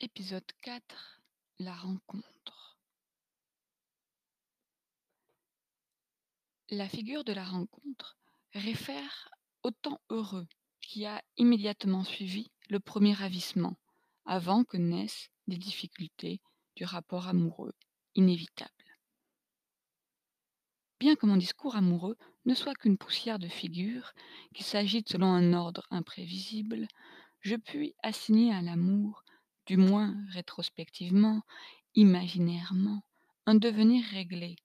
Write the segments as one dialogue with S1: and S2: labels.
S1: Épisode 4 La rencontre La figure de la rencontre réfère au temps heureux qui a immédiatement suivi le premier ravissement, avant que naissent des difficultés du rapport amoureux inévitable. Bien que mon discours amoureux ne soit qu'une poussière de figures qui s'agite selon un ordre imprévisible, je puis assigner à l'amour du moins rétrospectivement, imaginairement, un devenir réglé.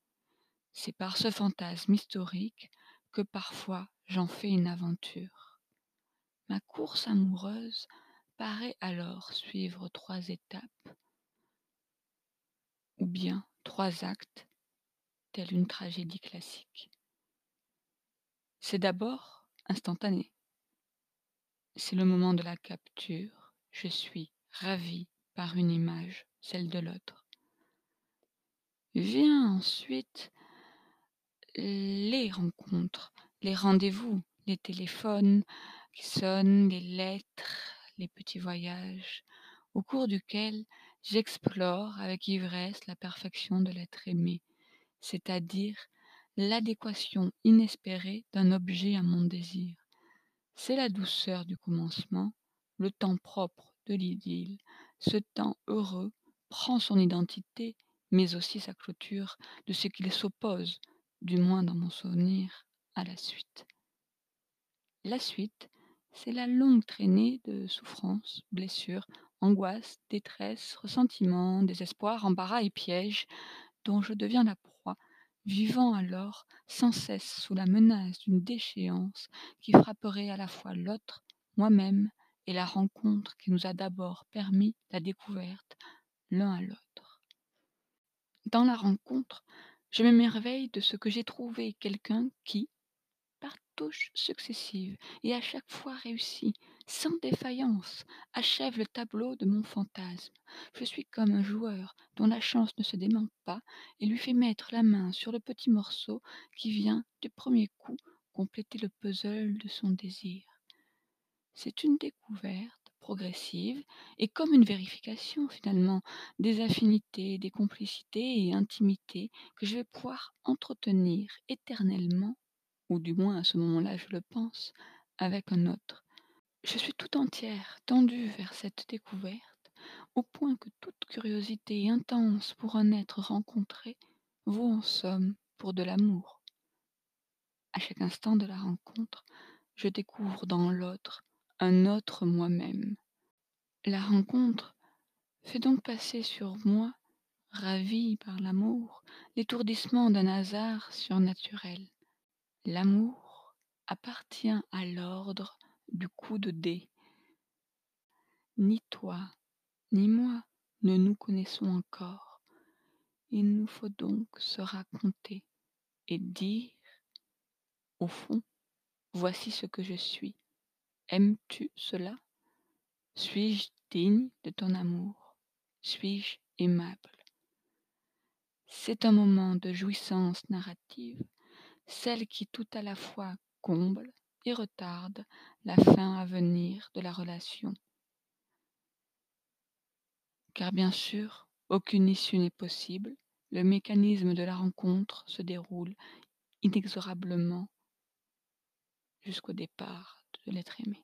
S1: C'est par ce fantasme historique que parfois j'en fais une aventure. Ma course amoureuse paraît alors suivre trois étapes, ou bien trois actes, telle une tragédie classique. C'est d'abord instantané. C'est le moment de la capture, je suis ravi par une image, celle de l'autre. Vient ensuite les rencontres, les rendez-vous, les téléphones qui sonnent, les lettres, les petits voyages, au cours duquel j'explore avec ivresse la perfection de l'être aimé, c'est-à-dire l'adéquation inespérée d'un objet à mon désir. C'est la douceur du commencement, le temps propre de l'idylle, ce temps heureux prend son identité, mais aussi sa clôture de ce qu'il s'oppose, du moins dans mon souvenir, à la suite. La suite, c'est la longue traînée de souffrances, blessures, angoisses, détresse, ressentiment, désespoir, embarras et pièges, dont je deviens la proie, vivant alors sans cesse sous la menace d'une déchéance qui frapperait à la fois l'autre, moi-même et la rencontre qui nous a d'abord permis la découverte l'un à l'autre. Dans la rencontre, je m'émerveille de ce que j'ai trouvé quelqu'un qui, par touches successives et à chaque fois réussi, sans défaillance, achève le tableau de mon fantasme. Je suis comme un joueur dont la chance ne se dément pas et lui fait mettre la main sur le petit morceau qui vient, du premier coup, compléter le puzzle de son désir. C'est une découverte progressive et comme une vérification finalement des affinités, des complicités et intimités que je vais pouvoir entretenir éternellement, ou du moins à ce moment-là je le pense, avec un autre. Je suis tout entière tendue vers cette découverte, au point que toute curiosité intense pour un être rencontré vaut en somme pour de l'amour. À chaque instant de la rencontre, je découvre dans l'autre un autre moi-même. La rencontre fait donc passer sur moi, ravi par l'amour, l'étourdissement d'un hasard surnaturel. L'amour appartient à l'ordre du coup de dé. Ni toi, ni moi ne nous connaissons encore. Il nous faut donc se raconter et dire, au fond, voici ce que je suis. Aimes-tu cela? Suis-je digne de ton amour? Suis-je aimable? C'est un moment de jouissance narrative, celle qui tout à la fois comble et retarde la fin à venir de la relation. Car bien sûr, aucune issue n'est possible, le mécanisme de la rencontre se déroule inexorablement jusqu'au départ de l'être aimé.